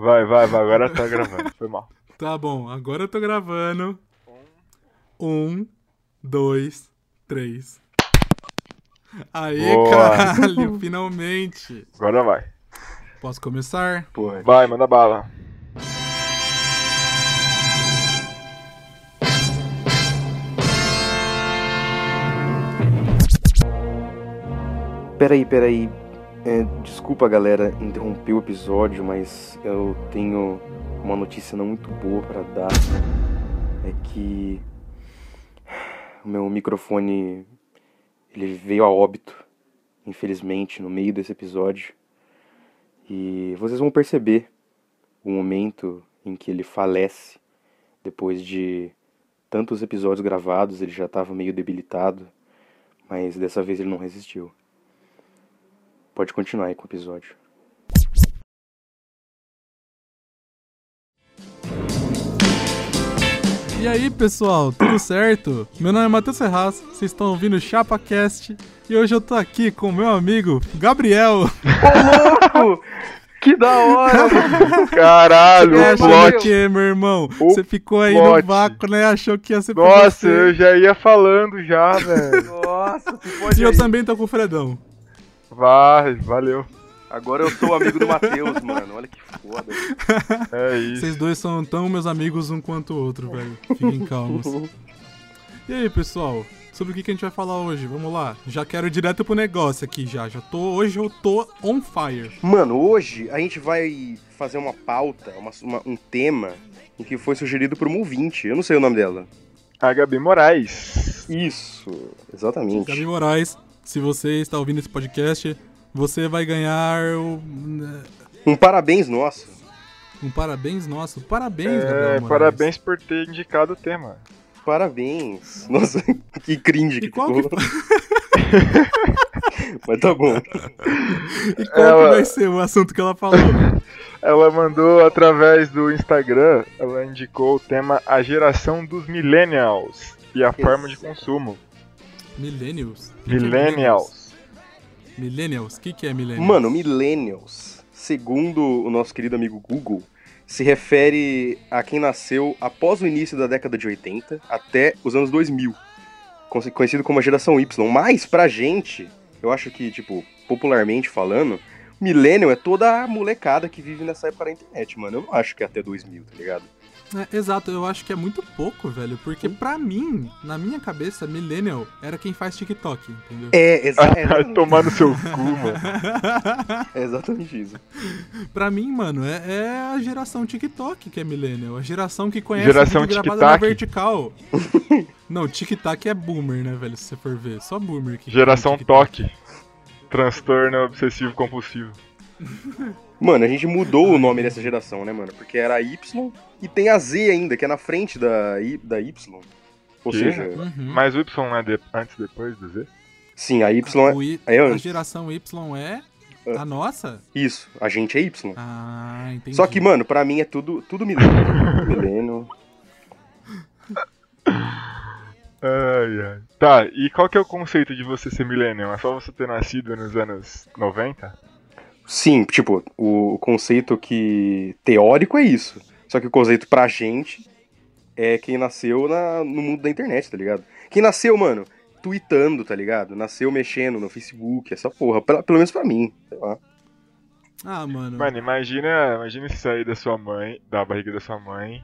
Vai, vai, vai. Agora tá gravando. Foi mal. Tá bom, agora eu tô gravando. Um, dois, três. Aê, Boa. caralho, finalmente. Agora vai. Posso começar? Pô, Vai, manda bala. peraí, peraí. É, desculpa, galera, interromper o episódio, mas eu tenho uma notícia não muito boa pra dar. É que o meu microfone ele veio a óbito, infelizmente, no meio desse episódio. E vocês vão perceber o momento em que ele falece depois de tantos episódios gravados, ele já estava meio debilitado, mas dessa vez ele não resistiu. Pode continuar aí com o episódio. E aí, pessoal, tudo certo? Meu nome é Matheus Ferraz, vocês estão ouvindo o ChapaCast e hoje eu tô aqui com o meu amigo Gabriel. Ô, louco! Que da hora! Caralho, Você o plot. que, meu irmão? O Você ficou aí plot. no vácuo, né? Achou que ia ser pra Nossa, você. eu já ia falando já, velho. Nossa, E eu também tô com o Fredão. Vai, valeu. Agora eu sou amigo do Matheus, mano. Olha que foda. É isso. Vocês dois são tão meus amigos um quanto o outro, velho. Fiquem calmos. E aí, pessoal? Sobre o que que a gente vai falar hoje? Vamos lá. Já quero ir direto pro negócio aqui já. Já tô hoje eu tô on fire. Mano, hoje a gente vai fazer uma pauta, uma- uma- um tema em que foi sugerido por uma ouvinte. Eu não sei o nome dela. A Gabi Moraes. Isso, exatamente. Gabi Moraes, se você está ouvindo esse podcast, você vai ganhar o- Um parabéns nosso. um parabéns nosso. Parabéns, Gabriel É, Moraes. parabéns por ter indicado o tema. Parabéns. Nossa, que cringe E que qual que. Mas tá bom. e qual Ela- que vai ser o assunto que ela falou? Ela mandou através do Instagram, ela indicou o tema A Geração dos Millennials e a forma de consumo. Millennials? Que é Millennials. Millennials? O que, que é Millennials? Mano, millennials, segundo o nosso querido amigo Google, se refere a quem nasceu após o início da década de 80 até os anos 2000, conhe- conhecido como a geração Y. Mas pra gente, eu acho que, tipo, popularmente falando, millennial é toda a molecada que vive nessa época da internet, mano. Eu não acho que é até 2000, tá ligado? É, exato, eu acho que é muito pouco, velho. Porque pra mim, na minha cabeça, Millennial era quem faz TikTok, entendeu? É, exa é exatamente, tomar no seu cu, mano. é exatamente isso. pra mim, mano, é, é a geração TikTok que é Millennial. A geração que conhece Geração vídeo gravado na vertical. Não, TikTok é boomer, né, velho? Se você for ver. Só boomer que Geração TikTok. Toque. Transtorno obsessivo compulsivo. Mano, a gente mudou o nome dessa geração, né, mano? Porque era Y e tem a Z ainda, que é na frente da, Y, da Y. Ou Que? seja, Uhum. Mas o Y é de- antes e depois do Z? sim, a Y é, I- é a antes. geração Y é a nossa? Isso, a gente é Y. Ah, entendi. Só que, mano, pra mim é tudo, tudo milênio. Milênio. Ai, ai. Tá, e qual que é o conceito de você ser millennial? É só você ter nascido nos anos 90? Sim, tipo, o conceito que teórico é isso. Só que o conceito pra gente é quem nasceu na- no mundo da internet, tá ligado? Quem nasceu, mano, tweetando, tá ligado? Nasceu mexendo no Facebook, essa porra. Pelo, pelo menos pra mim, sei lá. Ah, mano. Mano, imagina, imagina você sair da sua mãe, da barriga da sua mãe,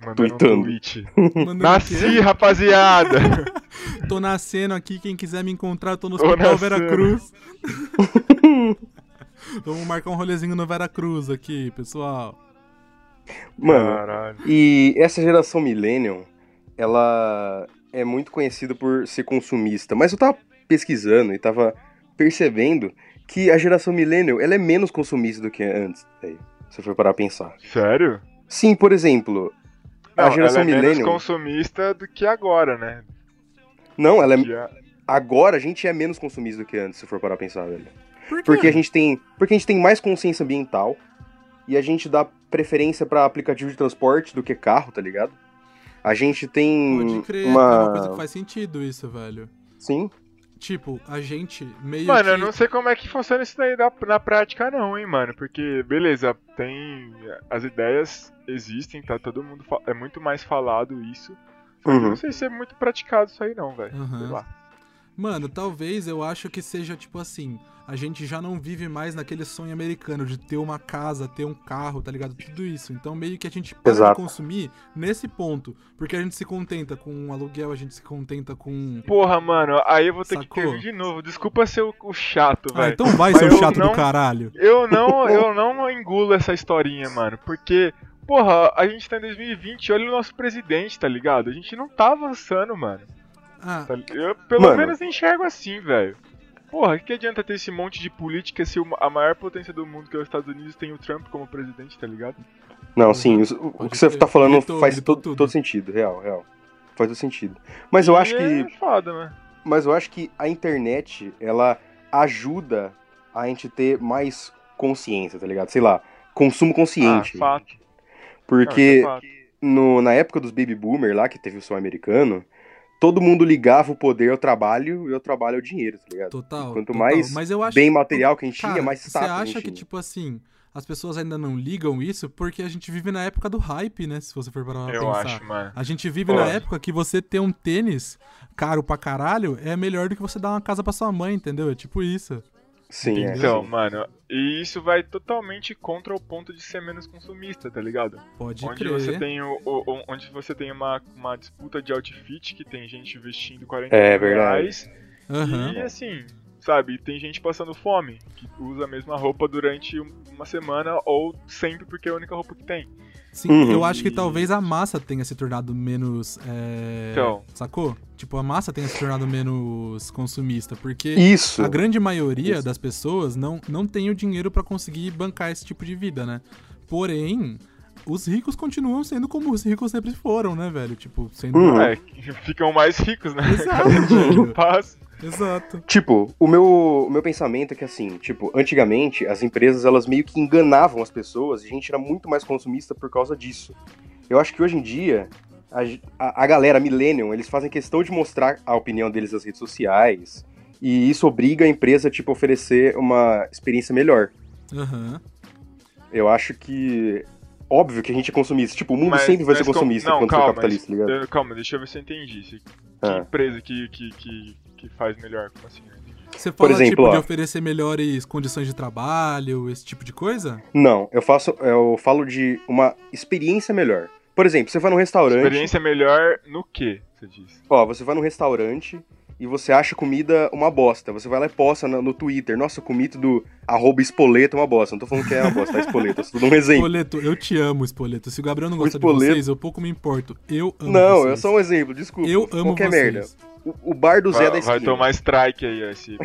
mandando Tweetando. um tweet. Mandando? Nasci, rapaziada! Tô nascendo aqui, quem quiser me encontrar, tô no Tô Hospital nascendo. Veracruz. Vamos marcar um rolezinho no Veracruz aqui, pessoal. Mano, Caralho. E essa geração millennial, ela é muito conhecida por ser consumista. Mas eu tava pesquisando e tava percebendo que a geração millennial, ela é menos consumista do que antes. Aí, se for parar a pensar. Sério? Sim, por exemplo, a Não, geração ela é menos consumista do que agora, né? Não, ela é... A- Agora a gente é menos consumista do que antes, se for parar a pensar, velho. Por quê? Porque a gente tem, porque a gente tem mais consciência ambiental e a gente dá preferência pra aplicativo de transporte do que carro, tá ligado? A gente tem Pode crer, é uma uma coisa que faz sentido isso, velho. Sim. tipo, a gente meio Mano, que... eu não sei como é que funciona isso daí na, na prática, não, hein, mano. Porque, beleza, tem. As ideias existem, tá? Todo mundo. fa- É muito mais falado isso. Uhum. não sei se é muito praticado isso aí, não, velho. Aham. Sei lá. Mano, talvez eu acho que seja tipo assim, a gente já não vive mais naquele sonho americano de ter uma casa, ter um carro, tá ligado? Tudo isso. Então meio que a gente para consumir nesse ponto, porque a gente se contenta com um aluguel, a gente se contenta com Porra, mano, aí eu vou ter Sacou? que intervir de novo. Desculpa ser o, o chato, Ah, velho. então vai, seu eu chato não- do caralho. Eu não, eu não engulo essa historinha, mano. Porque, porra, a gente tá em 2020, olha o nosso presidente, tá ligado? A gente não tá avançando, mano. Ah, Tá Eu pelo Mano. menos enxergo assim, velho. Porra, o que adianta ter esse monte de política se a maior potência do mundo, que é os Estados Unidos, tem o Trump como presidente, tá ligado? Não, sim, o Pode que você tá falando Gritou, faz gritou todo, todo sentido, real, real. Faz todo sentido. Mas eu acho E que. É foda, mano. Mas eu acho que a internet, ela ajuda a gente ter mais consciência, tá ligado? Sei lá, consumo consciente. Ah, fato. Porque Não, é fato. no, na época dos baby boomer lá, que teve o som americano, todo mundo ligava o poder ao trabalho e o trabalho ao dinheiro, tá ligado? total. Quanto total. mais Mas eu acho Bem material que a gente Cara, tinha, mais Você status a acha gente que, tinha. tipo assim, as pessoas ainda não ligam isso porque a gente vive na época do hype, né? Se você for parar pra Eu pensar. acho, mano. A gente vive na época que você ter um tênis caro pra caralho é melhor do que você dar uma casa pra sua mãe, entendeu? É tipo isso. Sim, é. Então, mano, e isso vai totalmente contra o ponto de ser menos consumista, tá ligado? Pode onde crer. você tem o, o- onde você tem uma, uma disputa de outfit que tem gente vestindo 40 É, reais Aham. e assim, sabe, tem gente passando fome que usa a mesma roupa durante um- uma semana ou sempre porque é a única roupa que tem. Sim, Uhum. eu acho que talvez a massa tenha se tornado menos. é, Então. Sacou? Tipo, a massa tenha se tornado menos consumista, porque Isso. a grande maioria Isso. das pessoas não, não tem o dinheiro pra conseguir bancar esse tipo de vida, né? Porém, os ricos continuam sendo como os ricos sempre foram, né, velho? Tipo, sendo. Uhum. É, ficam mais ricos, né? Exato, passa. Exato. Tipo, o meu, o meu pensamento é que assim, tipo, antigamente as empresas elas meio que enganavam as pessoas e a gente era muito mais consumista por causa disso. Eu acho que hoje em dia a, a, a galera millennium, eles fazem questão de mostrar a opinião deles nas redes sociais e isso obriga a empresa tipo a oferecer uma experiência melhor. Aham. Eu acho que óbvio que a gente é consumista, tipo, o mundo Mas- sempre vai ser mas com- consumista não, quando for calma, capitalista, tá ligado? Calma, deixa eu ver se eu entendi. Se- Que Ah. empresa que, que, que, que faz melhor? Como assim? Você Por fala, exemplo, tipo, de ó. oferecer melhores condições de trabalho, esse tipo de coisa? Não, eu faço, eu falo de uma experiência melhor. Por exemplo, você vai num restaurante, Experiência melhor no que, você diz? Ó, você vai num restaurante e você acha comida uma bosta. Você vai lá e posta no, no Twitter. Nossa, comi tudo arroba espoleto uma bosta. Não tô falando que é uma bosta, tá? Espoleto. Eu tô dando um exemplo. Espoleto, eu te amo, Espoleto. Se o Gabriel não gosta Espoleto- de vocês, eu pouco me importo. Eu amo Não, vocês. é só um exemplo, desculpa. Eu amo Qualquer vocês. merda. O, o bar do Zé Vai, da esquina. vai tomar strike aí, ó, esse.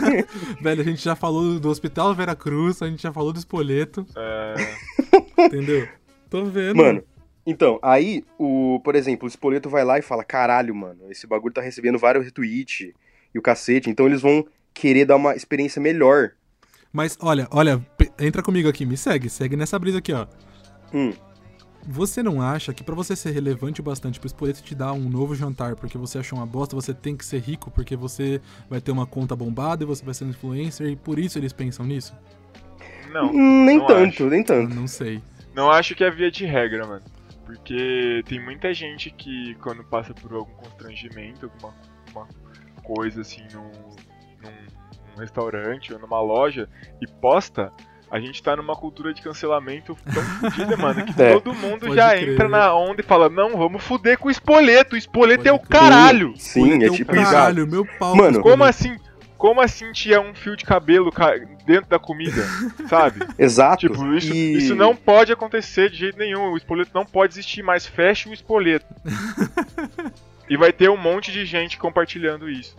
Velho, a gente já falou do Hospital Vera Cruz, a gente já falou do Espoleto, É, entendeu? Tô vendo. Mano, então, aí, o, por exemplo, o Espoleto vai lá e fala: caralho, mano, esse bagulho tá recebendo vários retweets e o cacete. Então eles vão querer dar uma experiência melhor. Mas olha, olha, entra comigo aqui, me segue, segue nessa brisa aqui, ó. Hum. Você não acha que pra você ser relevante o bastante pro Espoleto te dar um novo jantar porque você achou uma bosta, você tem que ser rico porque você vai ter uma conta bombada e você vai ser um influencer e por isso eles pensam nisso? não, nem não tanto, acho. nem tanto. não sei. não acho que é via de regra, mano. Porque tem muita gente que quando passa por algum constrangimento, alguma uma coisa assim num, num- num restaurante ou numa loja e posta, a gente tá numa cultura de cancelamento tão fodida, mano, que É. todo mundo Pode já crer. entra na onda e fala, não, vamos fuder com o espoleto, o espoleto Pode é o crer. caralho! Sim, é o tipo isso. caralho, meu pau. Mano, Como assim? Como assim tinha um fio de cabelo ca- dentro da comida, sabe? Exato. Tipo, isso, e... isso não pode acontecer de jeito nenhum. O espoleto não pode existir mais. Feche o espoleto. e vai ter um monte de gente compartilhando isso.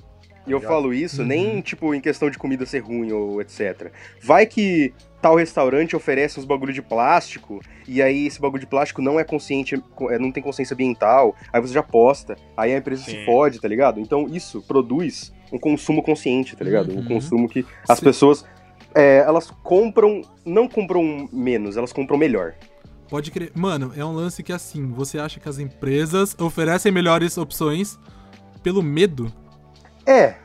E eu falo isso Uhum. nem, tipo, em questão de comida ser ruim ou etc. Vai que tal restaurante oferece uns bagulho de plástico, e aí esse bagulho de plástico não é consciente, é, não tem consciência ambiental, aí você já posta, aí a empresa se Sim. fode, tá ligado? Então isso produz um consumo consciente, tá ligado? Uhum. Um consumo que as Sim. pessoas, é, elas compram, não compram menos, elas compram melhor. Pode crer. Mano, é um lance que assim, você acha que as empresas oferecem melhores opções pelo medo? É.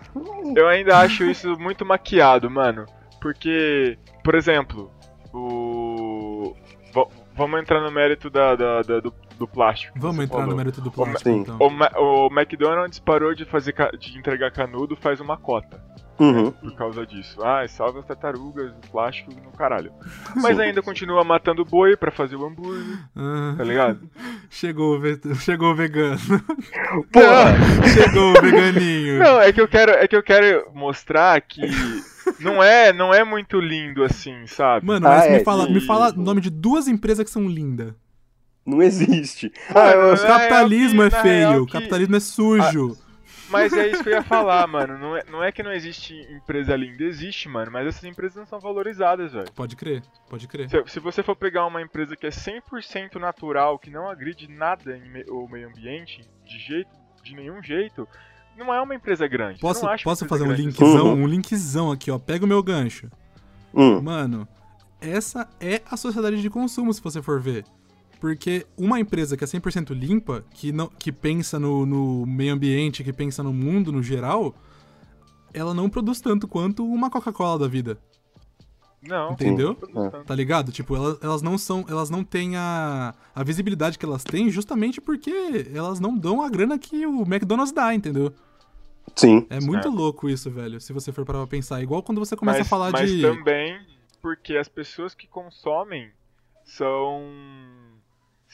Eu ainda acho isso muito maquiado, mano. Porque, por exemplo, o. v- vamos entrar no mérito da, da- da- do, do plástico. Vamos entrar no falou. mérito do O plástico, Sim. então. O, o McDonald's parou de fazer de entregar canudo faz uma cota Uhum. por causa disso. Ah, salva as tartarugas, o plástico no caralho. Mas Sim. ainda continua matando boi pra fazer o hambúrguer, Ah, tá ligado? chegou, o ve- chegou o vegano. Porra! chegou o veganinho. Não, é que eu quero, é que eu quero mostrar que não é, não é muito lindo assim, sabe? Mano, mas Ah, me é, fala, sim. me fala o nome de duas empresas que são lindas. Não existe. Mano, Ah, eu- Na O capitalismo é que- na feio, o que- capitalismo é sujo. Mas é isso que eu ia falar, mano. Não é, não é que não existe empresa linda, existe, mano. Mas essas empresas não são valorizadas, velho. Pode crer, pode crer. Se, se você for pegar uma empresa que é 100% natural, que não agride nada em me- o meio ambiente, de jeito, de nenhum jeito, não é uma empresa grande. Posso, posso fazer um grande. linkzão? Uhum. Um linkzão aqui, ó. Pega o meu gancho. Hum. Mano, essa é a sociedade de consumo, se você for ver. Porque uma empresa que é 100% limpa, que, não, que pensa no, no meio ambiente, que pensa no mundo no geral, ela não produz tanto quanto uma Coca-Cola da vida. Não. Entendeu? Tá ligado? Tipo, elas, elas não são. Elas não têm a, a visibilidade que elas têm justamente porque elas não dão a grana que o McDonald's dá, entendeu? Sim. É muito É. louco isso, velho. Se você for parar pra pensar. Igual quando você começa mas, a falar mas de. também porque as pessoas que consomem são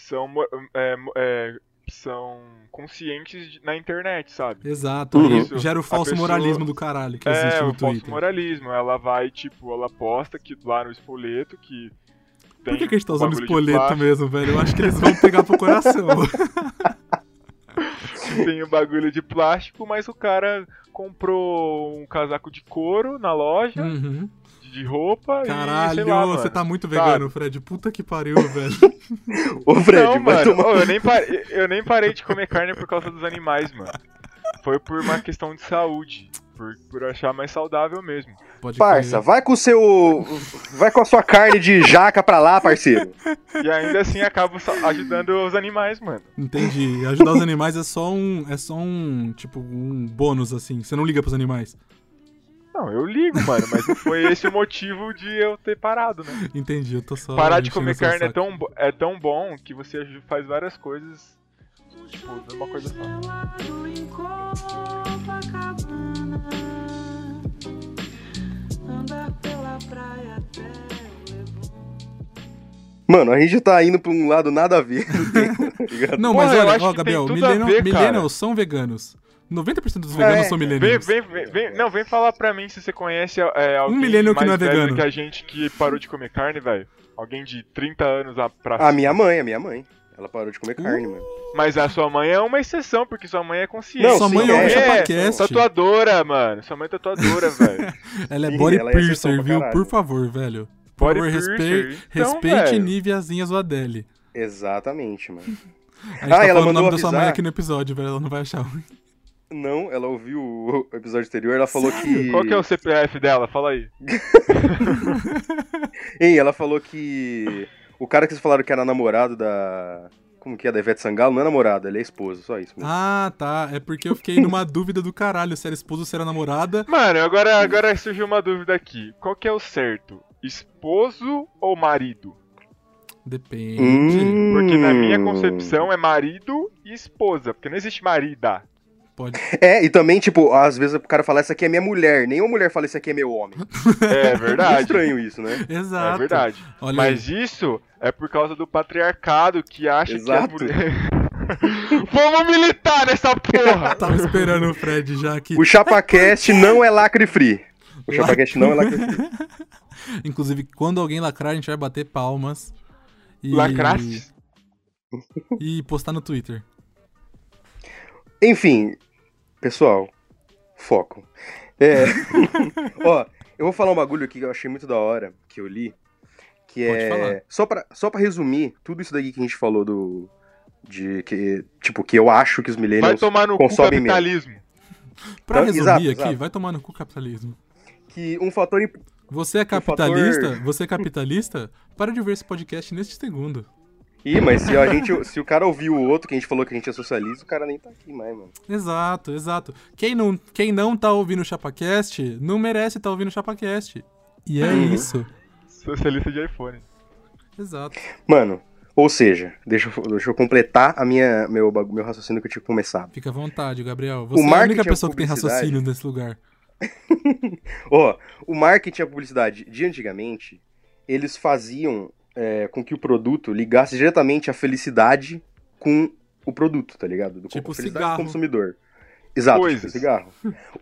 são mo- é, é, são conscientes de- na internet, sabe? Exato, Uhum. Isso, gera o falso pessoa- moralismo do caralho que existe É, no o falso Twitter. moralismo. Ela vai, tipo, ela posta que lá no espoleto que. Por que, que a gente tá usando espoleto mesmo, velho? Eu acho que eles vão pegar pro coração. Tem o bagulho de plástico, mas o cara comprou um casaco de couro na loja, uhum. De roupa e sei Caralho, lá, você mano. tá muito vegano, Fred. Puta que pariu, velho. Ô, Fred, Não, mano, tomar. ô, eu, nem parei, eu nem parei de comer carne por causa dos animais, mano. Foi por uma questão de saúde. Por, por achar mais saudável mesmo. Pode Parça, crer. vai com o seu. Vai com a sua carne de jaca pra lá, parceiro. E ainda assim acabo ajudando os animais, mano. Entendi. Ajudar os animais é só um. É só um. Tipo, um bônus, assim. Você não liga pros animais. Não, eu ligo, mano, mas não foi esse o motivo de eu ter parado, né? Entendi, eu tô só. Parar de comer carne é tão, é tão bom que você faz várias coisas, tipo, de uma coisa só. Gelado em Copacabana Andar pela praia até o Leblon Mano, a gente tá indo pra um lado nada a ver. tá? Não, mas olha, ó, Gabriel, millennials são veganos. 90% dos veganos É, são Vem, millennials. vem, vem, vem- não, vem falar pra mim se você conhece é, alguém millennial que mais não é vegano. que a gente que parou de comer carne, velho. Alguém de 30 anos a- pra A minha mãe, a minha mãe. Ela parou de comer carne, mano. Mas a sua mãe é uma exceção, porque sua mãe é consciente. Não, Sua sim, mãe é. ouve é, Chapacast. tatuadora, mano. Sua mãe é tatuadora, velho. Ela é Sim, body ela é piercer, pra viu? Por favor, velho. Por favor, respeite, Então, respeite velho. Niveazinhas Adele. Exatamente, mano. A gente Ah, tá ela falando o nome mandou da sua mãe avisar. aqui no episódio, velho. Ela não vai achar ruim. Não, ela ouviu o episódio anterior, ela falou que. Qual que é o CPF dela? Fala aí. Ei, ela falou que. O cara que vocês falaram que era namorado da. Como que é? Da Ivete Sangalo não é namorado, ele é esposo, só isso. mesmo. Ah, tá. É porque eu fiquei numa dúvida do caralho se era esposa ou se era namorada. Mano, agora, agora surgiu uma dúvida aqui. Qual que é o certo? Esposo ou marido? Depende. Hum. Porque na minha concepção é marido e esposa, porque não existe marida. Pode. É, e também, tipo, às vezes o cara fala, essa aqui é minha mulher. Nenhuma mulher fala, esse aqui é meu homem. É É verdade. estranho isso, né? Exato. É verdade. Olha Mas isso é por causa do patriarcado que acha Exato. que a mulher. Vamos militar nessa porra! aí. Tava esperando o Fred já aqui. O ChapaCast não é lacre free. O ChapaCast não é lacre free. Inclusive, quando alguém lacrar, a gente vai bater palmas. E... Lacraste? E postar no Twitter. Enfim, pessoal, foco. É. Ó, eu vou falar um bagulho aqui que eu achei muito da hora, que eu li. Que Pode é. falar. Só pra, só pra resumir, tudo isso daqui que a gente falou do. De que. Tipo, que eu acho que os Vai millennials. tomar no cu consomem mesmo. capitalismo. Pra Então, resumir exato, aqui, exato. vai tomar no cu capitalismo. Que um fator. imp- Você é fator- capitalista? Você é capitalista? Para de ver esse podcast neste segundo. Ih, mas se, a gente, se o cara ouviu o outro, que a gente falou que a gente é socialista, o cara nem tá aqui mais, mano. Exato, exato. Quem não, quem não tá ouvindo o ChapaCast, não merece estar tá ouvindo o ChapaCast. E é Uhum. isso. Socialista de iPhone. Exato. Mano, ou seja, deixa eu, deixa eu completar a minha, meu, meu raciocínio que eu tinha começado. Fica à vontade, Gabriel. Você é a única pessoa que tem raciocínio nesse lugar. Ó, o marketing e a publicidade de antigamente, eles faziam é, com que o produto ligasse diretamente a felicidade com o produto, tá ligado? Do, Tipo a felicidade cigarro. do consumidor. Exato, Coisas. tipo cigarro.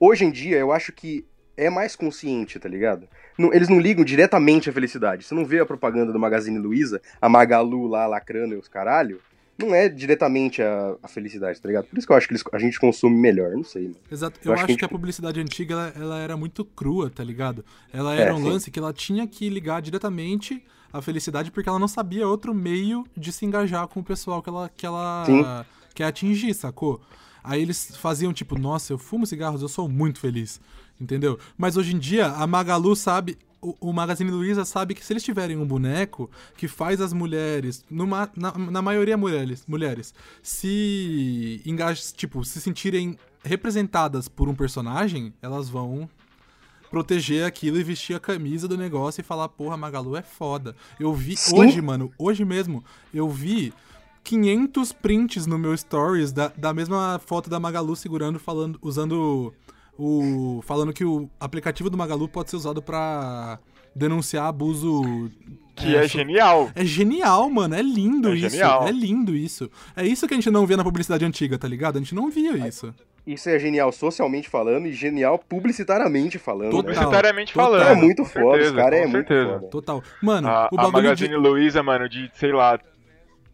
Hoje em dia, eu acho que é mais consciente, tá ligado? Não- eles não ligam diretamente à felicidade. Você não vê a propaganda do Magazine Luiza, a Magalu lá lacrando e os caralho. Não é diretamente a, a felicidade, tá ligado? Por isso que eu acho que eles- a gente consome melhor, não sei, mano. Exato. Eu Eu, acho acho que a que, gente- a publicidade antiga ela, ela era muito crua, tá ligado? Ela era É, um sim. lance que ela tinha que ligar diretamente à felicidade porque ela não sabia outro meio de se engajar com o pessoal que ela, que ela Sim. quer atingir, sacou? Aí eles faziam tipo, nossa, eu fumo cigarros, eu sou muito feliz, entendeu? Mas hoje em dia a Magalu sabe, o, o Magazine Luiza sabe que se eles tiverem um boneco que faz as mulheres, numa, na, na maioria mulheres, mulheres, se engaj, tipo, se sentirem representadas por um personagem, elas vão proteger aquilo e vestir a camisa do negócio e falar, porra, Magalu é foda. Eu vi Sim. hoje, mano, hoje mesmo, eu vi 500 prints no meu stories da, da mesma foto da Magalu segurando, falando, usando o. falando que o aplicativo do Magalu pode ser usado pra denunciar abuso. Que é, so- genial. é genial, mano. É lindo É isso. genial. É lindo isso. É isso que a gente não via na publicidade antiga, tá ligado? A gente não via isso. Isso é genial socialmente falando e genial publicitariamente falando. Total. né? Publicitariamente Total. falando. É muito com foda, certeza, os caras é muito foda. Total. Mano, A, o a bagulho Magazine de. Luiza, mano, de, sei lá,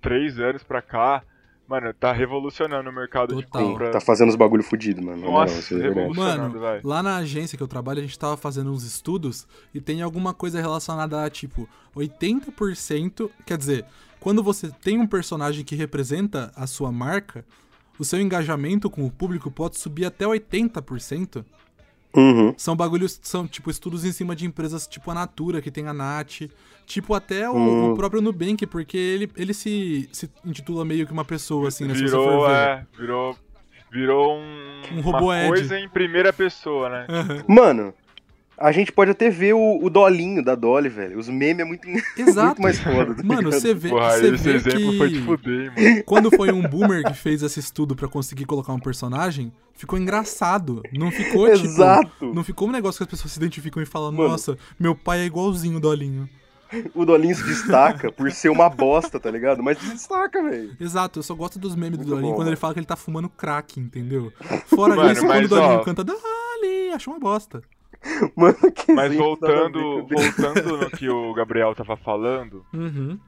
três anos pra cá, mano, tá revolucionando o mercado de Total. compra. Tá fazendo os bagulho fudido, mano. Nossa, isso é. Mano, vai. lá na agência que eu trabalho, a gente tava fazendo uns estudos e tem alguma coisa relacionada a, tipo, 80%. Quer dizer, quando você tem um personagem que representa a sua marca, o seu engajamento com o público pode subir até 80%. Uhum. São bagulhos, são, tipo, estudos em cima de empresas tipo a Natura, que tem a Nat, tipo até o, Hum. o próprio Nubank, porque ele, ele se, se intitula meio que uma pessoa, assim, né? Se você virou, for ver. é, virou, virou um, Um uma roboed. coisa em primeira pessoa, né? Mano, a gente pode até ver o, o Dolinho da Dolly, velho. Os memes é muito, Exato. muito mais foda. tá Mano, você vê, Porra, você esse vê exemplo que foi de fuder, hein, mano. quando foi um boomer que fez esse estudo pra conseguir colocar um personagem, ficou engraçado. Não ficou tipo, Exato. não ficou um negócio que as pessoas se identificam e falam: Mano. "Nossa, meu pai é igualzinho o Dolinho". O Dolinho se destaca por ser uma bosta, tá ligado? Mas se destaca, velho. Exato, eu só gosto dos memes do Muito Dolinho bom, quando mano. ele fala que ele tá fumando crack, entendeu? Fora Mano, isso, quando o Dolinho ó, canta Dali, acho uma bosta. Mano, que Mas voltando, o voltando no que o Gabriel tava falando, Uhum.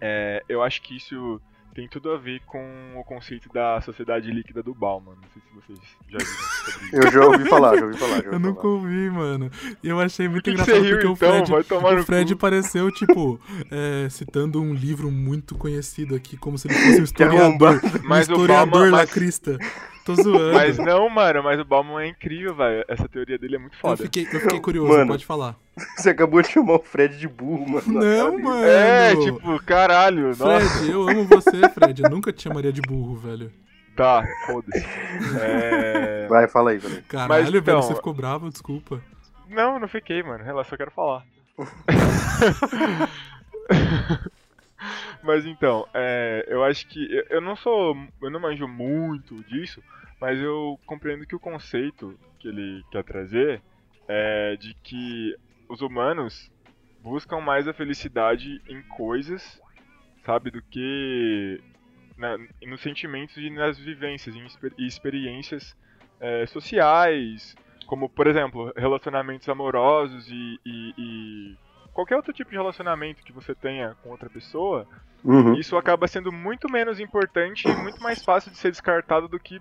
é, eu acho que isso tem tudo a ver com o conceito da sociedade líquida do Bauman. Não sei se vocês já viram. Eu já ouvi falar, já ouvi falar. Já ouvi Eu nunca falar. ouvi, mano. E eu achei muito que que engraçado você riu, porque o então? Fred, Vai tomar o Fred pareceu, tipo, é, citando um livro muito conhecido aqui, como se ele fosse um Que historiador. Um Mas o historiador Bauman- mas- lacrista. Tô zoando. Mas não, mano, mas o Bauman é incrível, velho. Essa teoria dele é muito eu, foda. fiquei, eu fiquei curioso, Mano. pode falar. Você acabou de chamar o Fred de burro, mano. Não, mano. É, tipo, caralho, nossa. Fred, eu amo você, Fred. Eu nunca te chamaria de burro, velho. Tá, foda-se. É... Vai, fala aí, falei. Caralho, Mas, velho, então- você ficou bravo, desculpa. Não, não fiquei, mano. Relaxa, eu quero falar. mas então, é, eu acho que. Eu, eu não sou. Eu não manjo muito disso, mas eu compreendo que o conceito que ele quer trazer é de que os humanos buscam mais a felicidade em coisas, sabe, do que na- nos sentimentos e nas vivências em exper- e experiências é, sociais, como por exemplo relacionamentos amorosos e, e- e qualquer outro tipo de relacionamento que você tenha com outra pessoa, Uhum. isso acaba sendo muito menos importante e muito mais fácil de ser descartado do que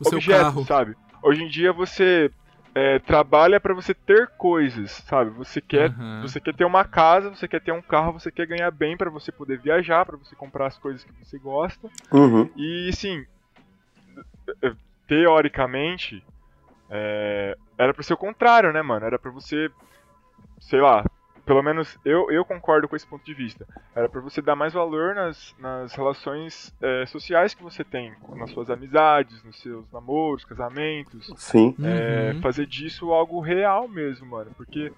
O seu objetos, carro. sabe? Hoje em dia você é, trabalha pra você ter coisas, sabe? Você quer Aham. você quer ter uma casa, você quer ter um carro, você quer ganhar bem pra você poder viajar, pra você comprar as coisas que você gosta. Uhum. E sim, teoricamente, é, era pra ser o contrário, né, mano? Era pra você, sei lá, pelo menos eu, eu concordo com esse ponto de vista. Era pra você dar mais valor nas, nas relações é, sociais que você tem, nas suas amizades, nos seus namoros, casamentos. Sim. É, Uhum. fazer disso algo real mesmo, mano. Porque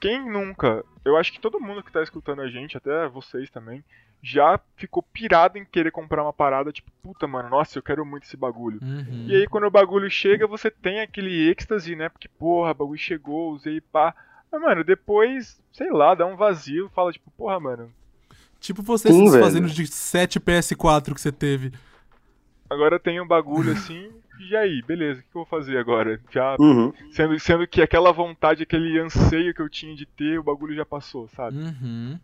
quem nunca, eu acho que todo mundo que tá escutando a gente, até vocês também, já ficou pirado em querer comprar uma parada, tipo, puta, mano, nossa, eu quero muito esse bagulho. Uhum. E aí quando o bagulho chega, você tem aquele êxtase, né? Porque, porra, o bagulho chegou, usei pá. Mas, mano, depois, sei lá, dá um vazio, fala, tipo, porra, mano, Tipo você Sim, se velho. desfazendo de 7 PS4 que você teve. agora tem um bagulho assim, e aí, beleza, o que eu vou fazer agora? Já, Uhum. sendo, sendo que aquela vontade, aquele anseio que eu tinha de ter, o bagulho já passou, sabe? Uhum.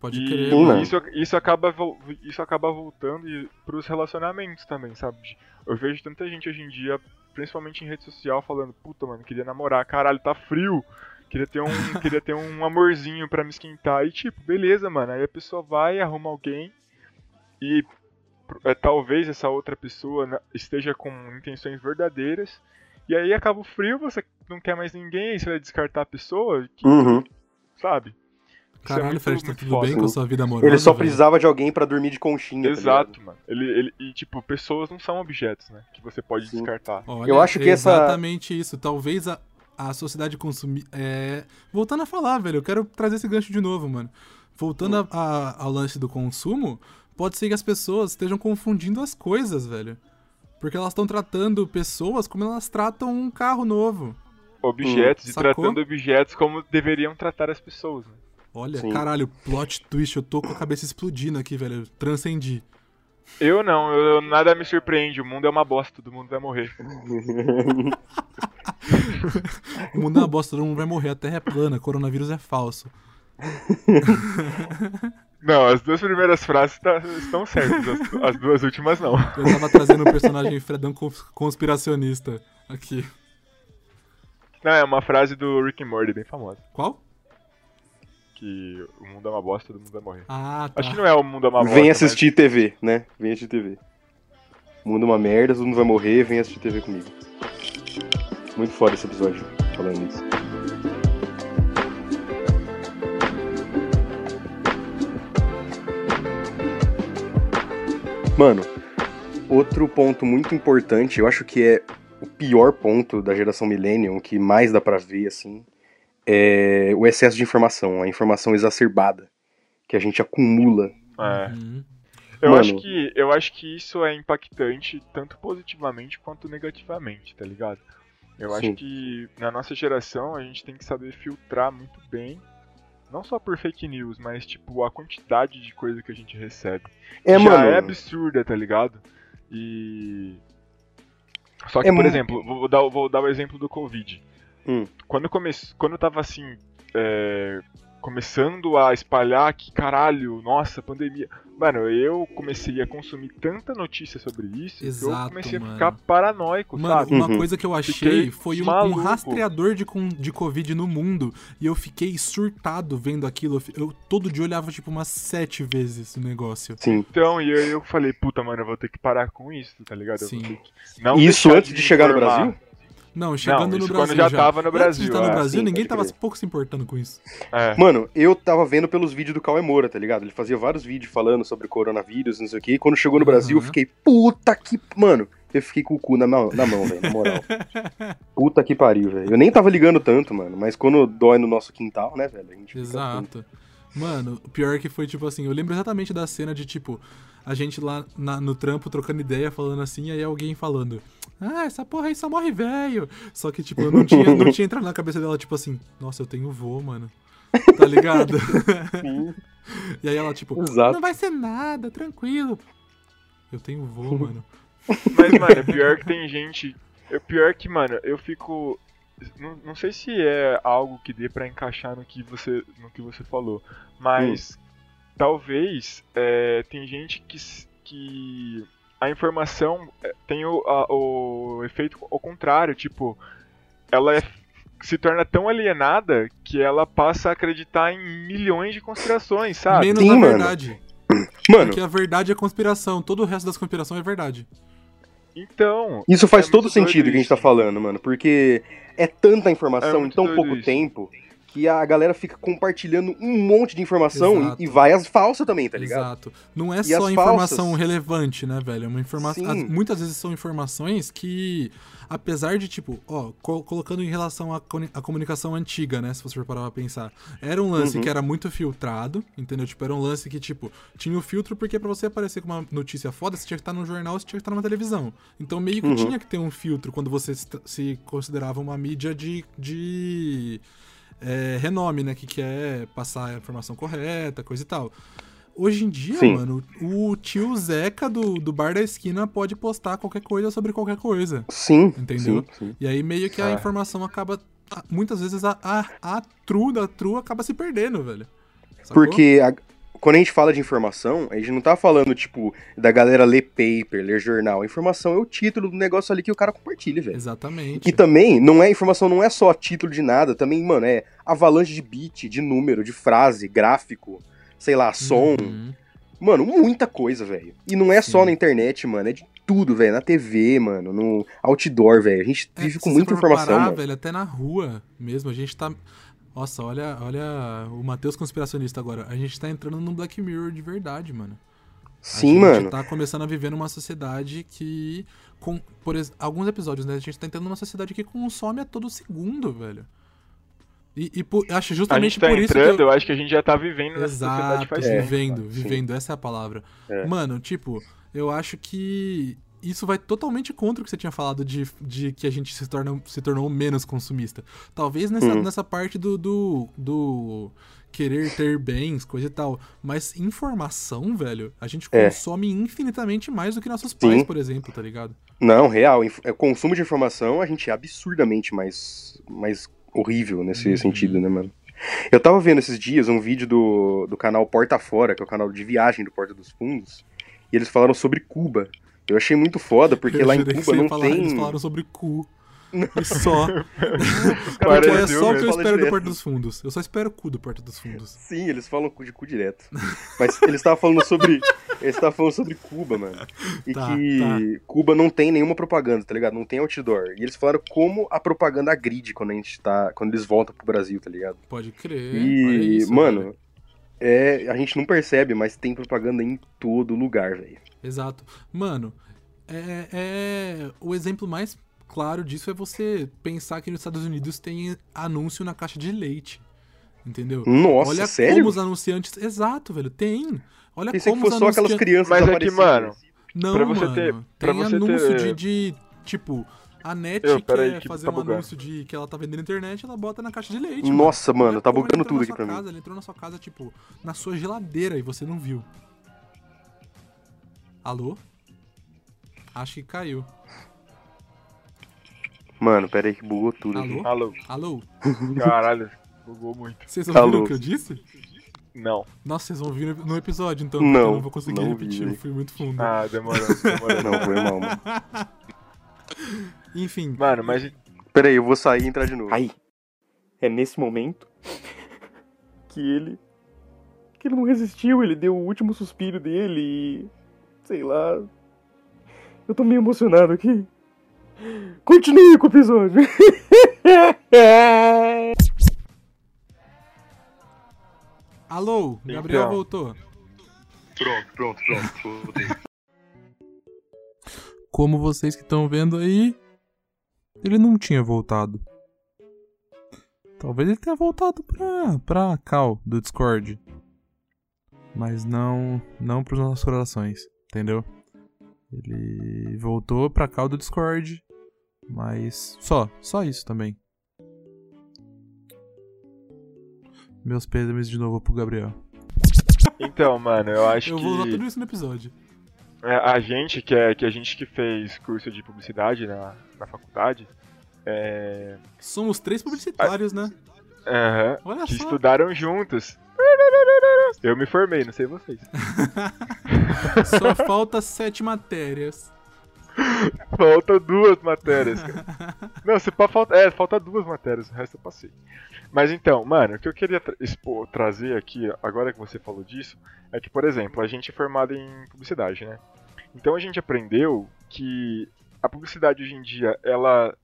Pode E crer. Sim, mano. isso, isso, acaba, isso acaba voltando e- pros relacionamentos também, sabe? Eu vejo tanta gente hoje em dia, principalmente em rede social, falando, puta, mano, queria namorar, caralho, tá frio. Queria ter um, queria ter um amorzinho pra me esquentar. E tipo, beleza, mano. Aí a pessoa vai, arruma alguém e é, talvez essa outra pessoa né, esteja com intenções verdadeiras. E aí acaba o frio, você não quer mais ninguém, aí você vai descartar a pessoa, que- Uhum. sabe? É Caralho, muito- Fred, tá tudo foda. bem com a sua vida amorosa? Ele só velho? precisava de alguém pra dormir de conchinha. tá Exato, ligado? mano. Ele, ele, e, tipo, pessoas não são objetos, né? Que você pode Sim. descartar. Olha, Eu acho que é essa- exatamente isso. Talvez a, a sociedade consumir. É... Voltando a falar, velho, eu quero trazer esse gancho de novo, mano. Voltando a- a- ao lance do consumo, pode ser que as pessoas estejam confundindo as coisas, velho. Porque elas estão tratando pessoas como elas tratam um carro novo. Objetos e sacou? tratando objetos como deveriam tratar as pessoas, né? Olha, Sim. caralho, plot twist, eu tô com a cabeça explodindo aqui, velho. Eu transcendi. Eu não, eu, nada me surpreende. O mundo é uma bosta, todo mundo vai morrer. O mundo é uma bosta, todo mundo vai morrer, a terra é plana, coronavírus é falso. Não, as duas primeiras frases tá- estão certas, as, as duas últimas não. Eu tava trazendo o personagem Fredão cons- conspiracionista aqui. Não, é uma frase do Rick and Morty bem famosa. Qual? Que o mundo é uma bosta, todo mundo vai morrer. Ah, tá. Acho que não é o mundo é uma bosta. Vem mas- assistir TV, né? Vem assistir TV. O mundo é uma merda, todo mundo vai morrer, vem assistir TV comigo. Muito foda esse episódio, falando isso. Mano, outro ponto muito importante, eu acho que é o pior ponto da geração Millennium, que mais dá pra ver, assim, é o excesso de informação, a informação exacerbada que a gente acumula. É. Uhum. Eu, Mano. acho que, eu acho que isso é impactante tanto positivamente quanto negativamente, tá ligado? Eu Sim. acho que na nossa geração a gente tem que saber filtrar muito bem, não só por fake news, mas tipo a quantidade de coisa que a gente recebe. É, Já mano. é absurda, tá ligado? E. Só que, É por mu- exemplo, vou dar, vou dar o exemplo do Covid. Hum. Quando, come... Quando tava assim. é, Começando a espalhar que caralho, nossa, pandemia. Mano, eu comecei a consumir tanta notícia sobre isso que eu Exato, comecei mano. a ficar paranoico, Mano, sabe? uma Uhum. coisa que eu achei Fiquei foi um, um rastreador de, de Covid no mundo. E eu fiquei surtado vendo aquilo. Eu todo dia olhava, tipo, umas sete vezes o negócio. Sim. Então, e eu, eu falei, puta, mano, eu vou ter que parar com isso, tá ligado? Eu vou Sim. ter que não Isso antes de chegar no. Brasil? Não, chegando Não, no Brasil. quando já tava no Antes Brasil, de estar no é. Brasil, Sim, ninguém tava crer. pouco se importando com isso. É. Mano, eu tava vendo pelos vídeos do Cauê Moura, tá ligado? Ele fazia vários vídeos falando sobre coronavírus, não sei o quê. E quando chegou no Brasil, eu fiquei, puta que. Mano, eu fiquei com o cu na mão, na mão velho, na moral. Puta que pariu, velho. Eu nem tava ligando tanto, mano. Mas quando dói no nosso quintal, né, velho? A gente fica Exato. Mano, o pior é que foi tipo assim, eu lembro exatamente da cena de tipo, a gente lá na- no trampo trocando ideia, falando assim, e aí alguém falando, ah, essa porra aí só morre velho. Só que, tipo, eu não tinha, não tinha entrado na cabeça dela, tipo assim, nossa, eu tenho vô, mano. Tá ligado? Sim. e aí ela, tipo, Exato. não vai ser nada, tranquilo. Eu tenho vô, mano. Mas, mano, é pior que tem gente. É pior que, mano, eu fico. Não, não sei se é algo que dê pra encaixar no que você, no que você falou, mas talvez é, tem gente que, que a informação é, tem o, a- o efeito ao contrário, tipo, ela é- se torna tão alienada que ela passa a acreditar em milhões de conspirações, sabe? Menos Sim, na mano. verdade. Mano, Porque a verdade é conspiração. Todo o resto das conspirações é verdade. Então. isso faz é todo sentido doido que a gente tá falando, mano. Porque é tanta É informação em muito tão pouco isso. tempo que a galera fica compartilhando um monte de informação Exato. e, e vai as falsas também, tá ligado? Exato. Não é E só as informação falsas? relevante, né, velho? É uma informação. Muitas vezes são informações que, apesar de, tipo, ó, co- colocando em relação à, à comunicação antiga, né? Se você for parar pra pensar. Era um lance Uhum. que era muito filtrado, entendeu? Tipo, era um lance que, tipo, tinha o filtro porque pra você aparecer com uma notícia foda, você tinha que estar no jornal, você tinha que estar numa televisão. Então meio que Uhum. tinha que ter um filtro quando você se, se considerava uma mídia de. de é, renome, né? Que quer passar a informação correta, coisa e tal. Hoje em dia, Sim. mano, o tio Zeca do, do bar da esquina pode postar qualquer coisa sobre qualquer coisa. Sim, Entendeu? sim, sim. E aí meio que a É. informação acaba. Muitas vezes a, a, a true da true acaba se perdendo, velho. Sacou? Porque a- quando a gente fala de informação, a gente não tá falando, tipo, da galera ler paper, ler jornal. A informação é o título do negócio ali que o cara compartilha, velho. Exatamente. E também, não é informação, não é só título de nada, também, mano, é avalanche de bit, de número, de frase, gráfico, sei lá, som. Uhum. Mano, muita coisa, velho. E não é só Sim. na internet, mano, é de tudo, velho. Na TV, mano, no outdoor, velho. A gente É, vive com muita for informação, parar, mano. velho, até na rua mesmo, a gente tá. Nossa, olha, olha o Matheus conspiracionista agora. A gente tá entrando num Black Mirror de verdade, mano. A Sim, gente mano. tá começando a viver numa sociedade que. Com, por alguns episódios, né? A gente tá entrando numa sociedade que consome a todo segundo, velho. E, e por- acho A justamente gente tá por isso que. eu- eu acho que a gente já tá vivendo Exato, faz É. tempo. vivendo, Sim. vivendo, essa é a palavra. É. Mano, tipo, eu acho que isso vai totalmente contra o que você tinha falado de, de que a gente se, torna, se tornou menos consumista. Talvez nessa, Uhum. nessa parte do, do, do querer ter bens, coisa e tal. Mas informação, velho, a gente É. consome infinitamente mais do que nossos pais, Sim. por exemplo, tá ligado? Não, real. inf- é, Consumo de informação, a gente é absurdamente mais, mais horrível nesse Uhum. sentido, né, mano? Eu tava vendo esses dias um vídeo do, do canal Porta Fora, que é o canal de viagem do Porta dos Fundos, e eles falaram sobre Cuba. Eu achei muito foda, porque Eu lá em Cuba não falar, tem. Eles falaram sobre cu. E só. Porque é só o que eu espero do direto. Porta dos Fundos. Eu só espero o cu do Porta dos Fundos. Sim, eles falam cu de cu direto. Mas eles estavam falando sobre. Eles estavam falando sobre Cuba, mano. E Tá, que Cuba não tem nenhuma propaganda, tá ligado? Não tem outdoor. E eles falaram como a propaganda agride quando a gente tá. Quando eles voltam pro Brasil, tá ligado? Pode crer. E, isso, mano, velho. é, a gente não percebe, mas tem propaganda em todo lugar, velho. Exato. Mano, é, é- o exemplo mais claro disso é você pensar que nos Estados Unidos tem anúncio na caixa de leite. Entendeu? Nossa, Olha sério? como os anunciantes. Exato, velho. Tem. Olha Pensei que como os fosse só aquelas anunciantes. crianças Mas é que, mano, Não, pra você mano. ter- pra tem você anúncio ter- de, de. Tipo, a net Eu, quer que fazer tá um bugando. anúncio de que ela tá vendendo na internet, ela bota na caixa de leite. Nossa, mano, Olha tá bugando tudo aqui pra mim. casa, Ele entrou na sua casa, tipo, na sua geladeira e você não viu. Alô? Acho que caiu. Mano, pera aí que bugou tudo aqui. Alô? Alô. Alô? Caralho, bugou muito. Vocês ouviram Alô? o que eu disse? Não. Nossa, vocês vão ouvir no episódio, então, Não, eu não vou conseguir não repetir, vi. eu fui muito fundo. Ah, demorou, demorou. Não, foi mal, mano. Enfim, Mano, mas Pera aí, eu vou sair e entrar de novo. Aí, é nesse momento que ele. que ele não resistiu, ele deu o último suspiro dele e. sei lá. Eu tô meio emocionado aqui. Continue com o episódio. alô, Gabriel Então. voltou. pronto, pronto, pronto. voltei. Como vocês que estão vendo aí, ele não tinha voltado. Talvez ele tenha voltado pra, pra Cal do Discord. Mas não, não pros nossos corações, entendeu? Ele voltou pra Cal do Discord, mas só, só isso também. Meus pêsames de novo pro Gabriel. então, mano, eu acho Eu vou usar que tudo isso no episódio. é, a gente que é que a gente que fez curso de publicidade na, na faculdade, é, Somos três publicitários, né? aham, Olha que só. estudaram juntos. Eu me formei, não sei vocês. Só falta sete matérias. Falta duas matérias, cara. Não, se pá, falta. É, falta duas matérias, o resto eu passei. Mas então, mano, o que eu queria tra- expor, trazer aqui, agora que você falou disso, é que, por exemplo, a gente é formado em publicidade, né? Então a gente aprendeu que a publicidade hoje em dia, ela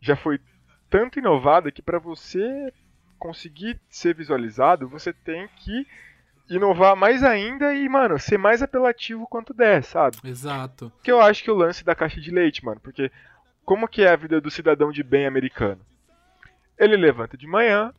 já foi tanto inovada que pra você conseguir ser visualizado, você tem que inovar mais ainda e, mano, ser mais apelativo quanto der, sabe? Exato. Que eu acho que o lance da caixa de leite, mano, porque como que é a vida do cidadão de bem americano? Ele levanta de manhã,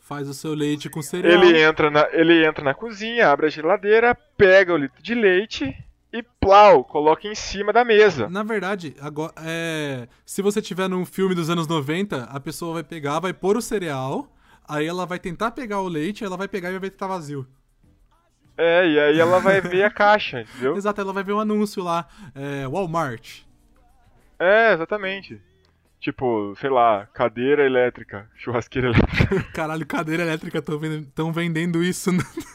Faz o seu leite com cereal. ele entra, na, ele entra na cozinha, abre a geladeira, pega o litro de leite e plau, coloca em cima da mesa. Na verdade, agora, é, se você tiver num filme dos anos 90, a pessoa vai pegar, vai pôr o cereal, aí ela vai tentar pegar o leite, ela vai pegar e vai ver que tá vazio. É, e aí ela vai ver a caixa, entendeu? Exato, ela vai ver um anúncio lá, é, Walmart. É, exatamente. Tipo, sei lá, cadeira elétrica, churrasqueira elétrica. Caralho, cadeira elétrica, tão vendendo, tão vendendo isso. Estão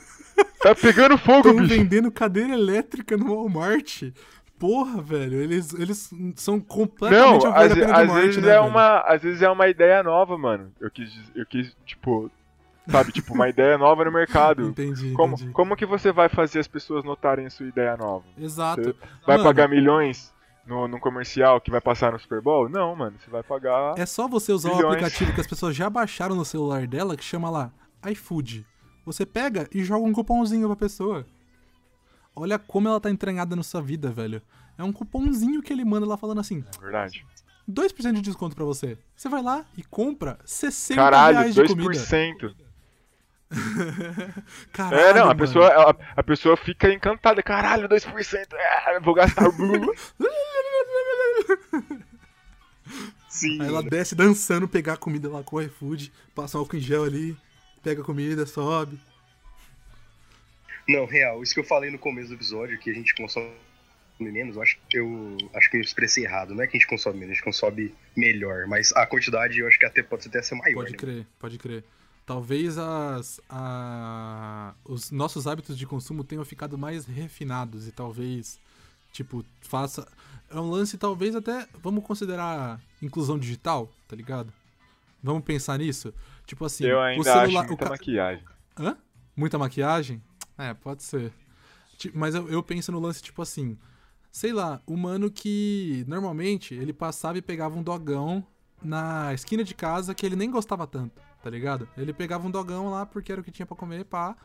Tá pegando fogo, bicho. vendendo cadeira elétrica no Walmart. Porra, velho, eles, eles são completamente Não, às, às morte, vezes né, é velho? uma, às vezes é uma ideia nova, mano. Eu quis, eu quis, tipo, sabe, tipo uma ideia nova no mercado. Entendi, Como, entendi. como que você vai fazer as pessoas notarem a sua ideia nova? Exato. Vai Mano, pagar milhões no, no comercial que vai passar no Super Bowl? Não, mano, você vai pagar. É só você usar o Milhões. aplicativo que as pessoas já baixaram no celular dela, que chama lá iFood. Você pega e joga um cupomzinho pra pessoa. Olha como ela tá entranhada na sua vida, velho. É um cupomzinho que ele manda lá falando assim: É verdade. 2% de desconto pra você. Você vai lá e compra 60 Caralho, reais de comida. 2%. Caralho, É, não, a mano. pessoa, a, a pessoa fica encantada. Caralho, 2%. É, vou gastar. Sim. Aí ela desce dançando, pegar a comida lá com o iFood, passa um álcool em gel ali, pega a comida, sobe. Não, real. Isso que eu falei no começo do episódio, que a gente consome menos, eu acho, eu acho que eu expressei errado. Não é que a gente consome menos, a gente consome melhor. Mas a quantidade eu acho que até pode até ser maior. Pode né? crer, pode crer. Talvez as, a- os nossos hábitos de consumo tenham ficado mais refinados e talvez, tipo, faça. É um lance, talvez até. Vamos considerar inclusão digital, tá ligado? Vamos pensar nisso? Tipo assim, Eu o ainda celular. acho o muita ca- maquiagem. Hã? Muita maquiagem? É, pode ser. Mas eu, eu penso no lance, tipo assim. Sei lá, o mano que normalmente ele passava e pegava um dogão na esquina de casa que ele nem gostava tanto, tá ligado? Ele pegava um dogão lá porque era o que tinha pra comer, pá.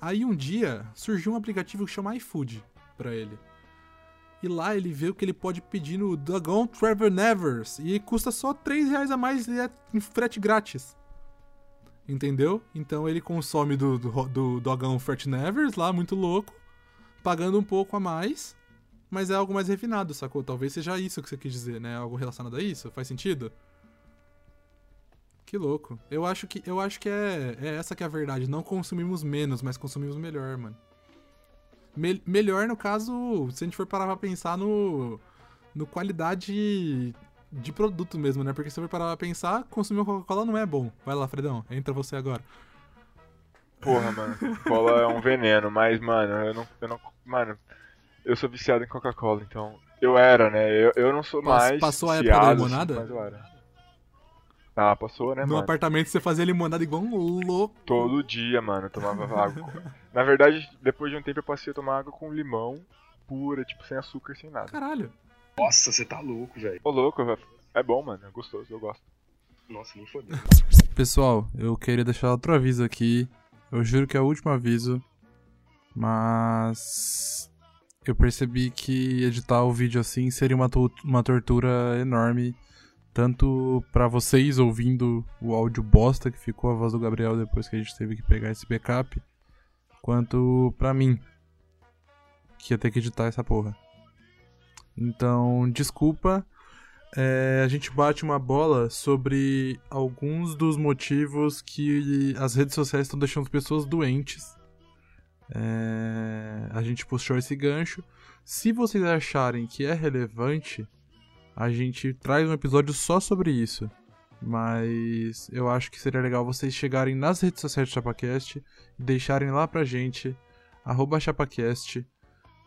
Aí um dia surgiu um aplicativo que chama iFood pra ele. E lá ele vê o que ele pode pedir no Dogão Trevor Nevers. E custa só 3 reais a mais e é frete grátis. Entendeu? Então ele consome do, do, do dogão Nevers lá, muito louco, pagando um pouco a mais, mas é algo mais refinado, sacou? Talvez seja isso que você quis dizer, né? Algo relacionado a isso? Faz sentido? Que louco. Eu acho que, eu acho que é, é essa que é a verdade. Não consumimos menos, mas consumimos melhor, mano. Me- melhor no caso, se a gente for parar pra pensar no, no qualidade de produto mesmo, né? Porque se for parar pra pensar, consumir uma Coca-Cola não é bom. Vai lá, Fredão, entra você agora. Porra, mano, Coca-Cola é um veneno, mas, mano, eu não, eu não. Mano, eu sou viciado em Coca-Cola, então. Eu era, né? Eu, eu não sou Pass- mais. passou a época da viciado, limonada? Assim, mas eu era. Ah, passou, né, no mano? apartamento você fazia limonada igual um louco. Todo dia, mano, eu tomava água. Na verdade, depois de um tempo eu passei a tomar água com limão pura, tipo, sem açúcar, sem nada. Caralho. Nossa, você tá louco, velho. Ô, louco, é bom, mano, é gostoso, eu gosto. Nossa, nem fodeu. Pessoal, eu queria deixar outro aviso aqui. Eu juro que é o último aviso. Mas. Eu percebi que editar o vídeo assim seria uma, to- uma tortura enorme. Tanto pra vocês ouvindo o áudio bosta que ficou a voz do Gabriel depois que a gente teve que pegar esse backup. Quanto pra mim. Que ia ter que editar essa porra. Então, desculpa. É, a gente bate uma bola sobre alguns dos motivos que as redes sociais estão deixando as pessoas doentes. É, a gente puxou esse gancho. Se vocês acharem que é relevante, a gente traz um episódio só sobre isso. Mas eu acho que seria legal vocês chegarem nas redes sociais do ChapaCast e deixarem lá pra gente, arroba ChapaCast,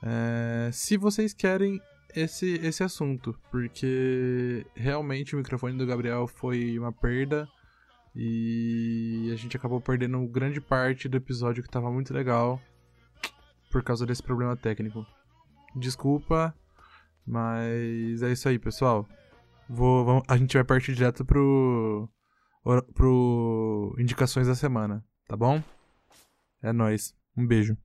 é, se vocês querem esse, esse assunto, porque realmente o microfone do Gabriel foi uma perda e a gente acabou perdendo grande parte do episódio que tava muito legal por causa desse problema técnico. Desculpa, mas é isso aí, pessoal. Vou, vamos- a gente vai partir direto pro pro indicações da semana, tá bom? É nóis. Um beijo.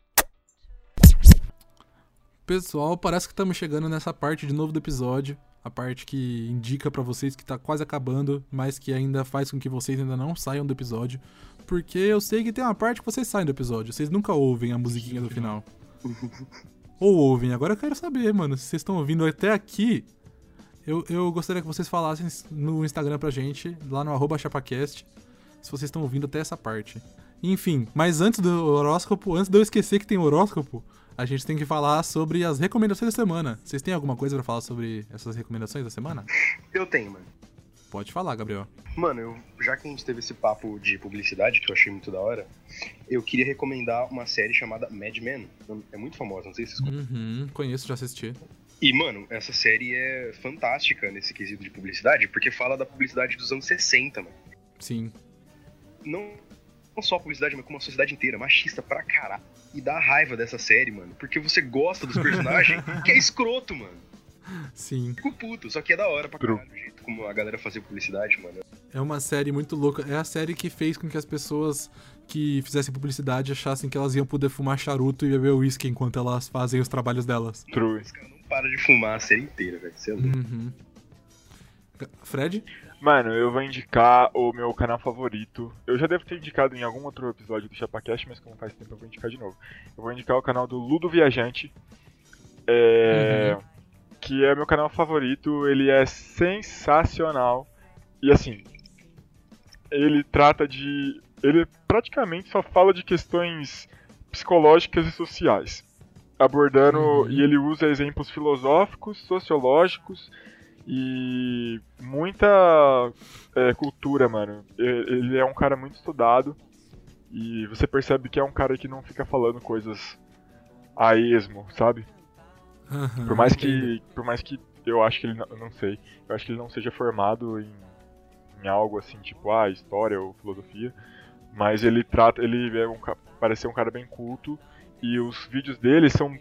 Pessoal, parece que estamos chegando nessa parte de novo do episódio. A parte que indica pra vocês que tá quase acabando, mas que ainda faz com que vocês ainda não saiam do episódio. Porque eu sei que tem uma parte que vocês saem do episódio. Vocês nunca ouvem a musiquinha do final. Ou ouvem. Agora eu quero saber, mano. Se vocês estão ouvindo até aqui, eu, eu gostaria que vocês falassem no Instagram pra gente, lá no chapacast, se vocês estão ouvindo até essa parte. Enfim, mas antes do horóscopo, antes de eu esquecer que tem horóscopo, a gente tem que falar sobre as recomendações da semana. Vocês têm alguma coisa pra falar sobre essas recomendações da semana? Eu tenho, mano. Pode falar, Gabriel. Mano, eu, já que a gente teve esse papo de publicidade, que eu achei muito da hora, eu queria recomendar uma série chamada Mad Men. É muito famosa, não sei se vocês conhecem. Uhum, conheço, já assisti. E, mano, essa série é fantástica nesse quesito de publicidade, porque fala da publicidade dos anos 60, mano. Sim. Não, não só a publicidade, mas como a sociedade inteira, machista pra caralho. E dá raiva dessa série, mano, porque você gosta dos personagens que é escroto, mano. Sim. Fico puto, só que é da hora pra caralho o jeito como a galera fazia publicidade, mano. É uma série muito louca. É a série que fez com que as pessoas que fizessem publicidade achassem que elas iam poder fumar charuto e beber uísque enquanto elas fazem os trabalhos delas. True. Esse cara não para de fumar a série inteira, velho. Você é louco. Uhum. Fred? Mano, eu vou indicar o meu canal favorito. Eu já devo ter indicado em algum outro episódio do ChapaCast, mas como faz tempo eu vou indicar de novo. Eu vou indicar o canal do Ludo Viajante. É... Que é meu canal favorito. Ele é sensacional. E assim, ele trata de. Ele praticamente só fala de questões psicológicas e sociais. Abordando. Uhum. E ele usa exemplos filosóficos, sociológicos e muita é, cultura, mano. Ele é um cara muito estudado e você percebe que é um cara que não fica falando coisas a esmo, sabe? Por mais que, por mais que eu acho que ele não, não sei, eu acho que ele não seja formado em, em algo assim, tipo, ah, história ou filosofia, mas ele trata, ele é um, parece ser um cara bem culto e os vídeos dele são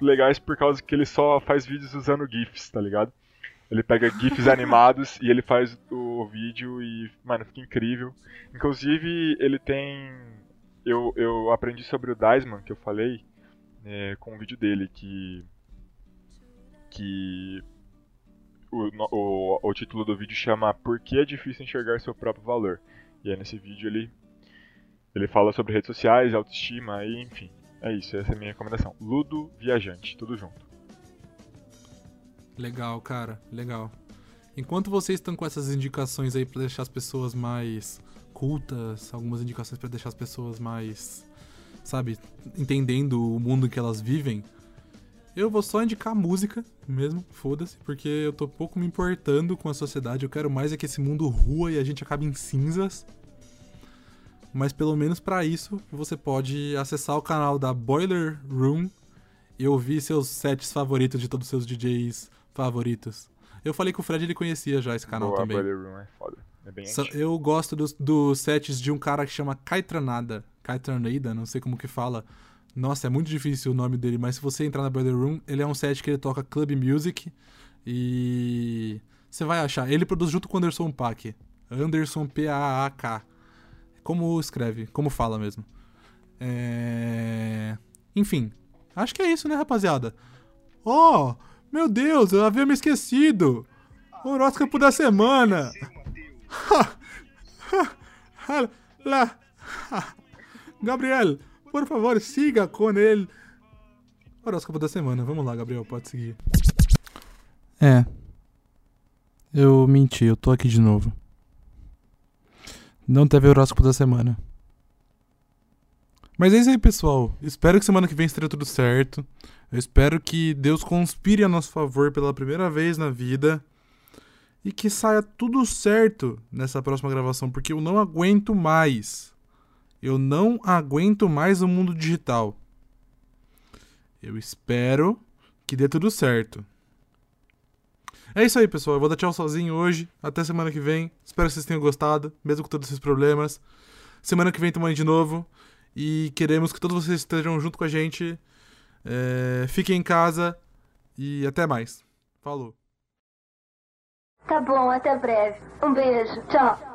legais por causa que ele só faz vídeos usando GIFs, tá ligado? Ele pega GIFs animados e ele faz o vídeo e, mano, fica incrível. Inclusive, ele tem. Eu, eu aprendi sobre o Daisman, que eu falei, é, com um vídeo dele, que. Que. O, o, o título do vídeo chama Por que é difícil enxergar seu próprio valor? E aí nesse vídeo ele. Ele fala sobre redes sociais, autoestima e enfim. É isso, essa é a minha recomendação. Ludo Viajante, tudo junto. Legal, cara, legal. Enquanto vocês estão com essas indicações aí pra deixar as pessoas mais cultas, algumas indicações pra deixar as pessoas mais, sabe, entendendo o mundo que elas vivem, eu vou só indicar música mesmo, foda-se, porque eu tô pouco me importando com a sociedade, eu quero mais é que esse mundo rua e a gente acabe em cinzas. Mas pelo menos pra isso, você pode acessar o canal da Boiler Room e ouvir seus sets favoritos de todos os seus DJs favoritos. Eu falei que o Fred ele conhecia já esse canal Boa, também. Boiler Room é foda. É bem antigo. eu gosto dos, dos sets de um cara que chama Kaitranada. Kaitranada, não sei como que fala. Nossa, é muito difícil o nome dele, mas se você entrar na Boiler Room, ele é um set que ele toca club music e você vai achar. Ele produz junto com o Anderson Paak. Anderson P-A-A-K. Como escreve, como fala mesmo. É... Enfim, acho que é isso, né, rapaziada? Oh, meu Deus, eu havia me esquecido. Horóscopo da semana. Lá. Gabriel, por favor, siga com ele. Horóscopo da semana. Vamos lá, Gabriel, pode seguir. É. Eu menti, eu tô aqui de novo. Não teve horóscopo da semana. Mas é isso aí, pessoal. Espero que semana que vem esteja tudo certo. Eu espero que Deus conspire a nosso favor pela primeira vez na vida. E que saia tudo certo nessa próxima gravação, porque eu não aguento mais. Eu não aguento mais o mundo digital. Eu espero que dê tudo certo. É isso aí, pessoal. Eu vou dar tchau sozinho hoje. Até semana que vem. Espero que vocês tenham gostado, mesmo com todos esses problemas. Semana que vem tamo aí de novo. E queremos que todos vocês estejam junto com a gente. É, Fiquem em casa. E até mais. Falou. Tá bom, até breve. Um beijo. Tchau.